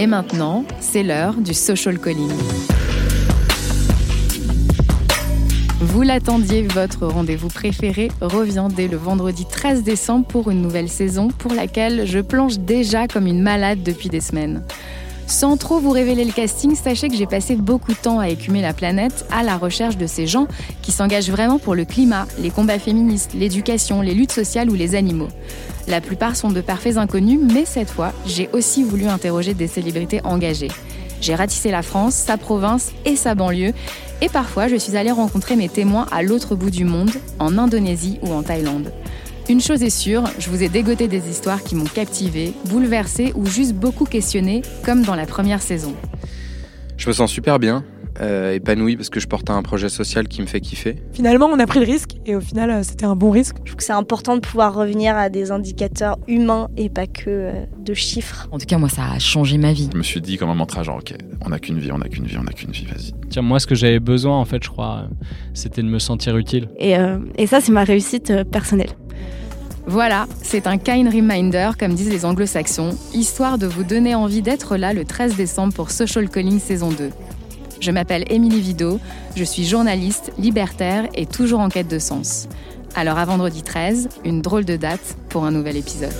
Et maintenant, c'est l'heure du social calling. Vous l'attendiez, votre rendez-vous préféré revient dès le vendredi 13 décembre pour une nouvelle saison pour laquelle je plonge déjà comme une malade depuis des semaines. Sans trop vous révéler le casting, sachez que j'ai passé beaucoup de temps à écumer la planète à la recherche de ces gens qui s'engagent vraiment pour le climat, les combats féministes, l'éducation, les luttes sociales ou les animaux. La plupart sont de parfaits inconnus, mais cette fois, j'ai aussi voulu interroger des célébrités engagées. J'ai ratissé la France, sa province et sa banlieue, et parfois je suis allée rencontrer mes témoins à l'autre bout du monde, en Indonésie ou en Thaïlande. Une chose est sûre, je vous ai dégoté des histoires qui m'ont captivé, bouleversé ou juste beaucoup questionné, comme dans la première saison. Je me sens super bien, euh, épanoui parce que je porte un projet social qui me fait kiffer. Finalement, on a pris le risque et au final, euh, c'était un bon risque. Je trouve que c'est important de pouvoir revenir à des indicateurs humains et pas que euh, de chiffres. En tout cas, moi, ça a changé ma vie. Je me suis dit comme un mantra, genre, ok, on n'a qu'une vie, on n'a qu'une vie, on n'a qu'une vie, vas-y. Tiens, moi, ce que j'avais besoin, en fait, je crois, c'était de me sentir utile. Et, et ça, c'est ma réussite personnelle. Voilà, c'est un kind reminder, comme disent les anglo-saxons, histoire de vous donner envie d'être là le 13 décembre pour Social Calling saison 2. Je m'appelle Émilie Vido, je suis journaliste, libertaire et toujours en quête de sens. Alors à vendredi 13, une drôle de date pour un nouvel épisode.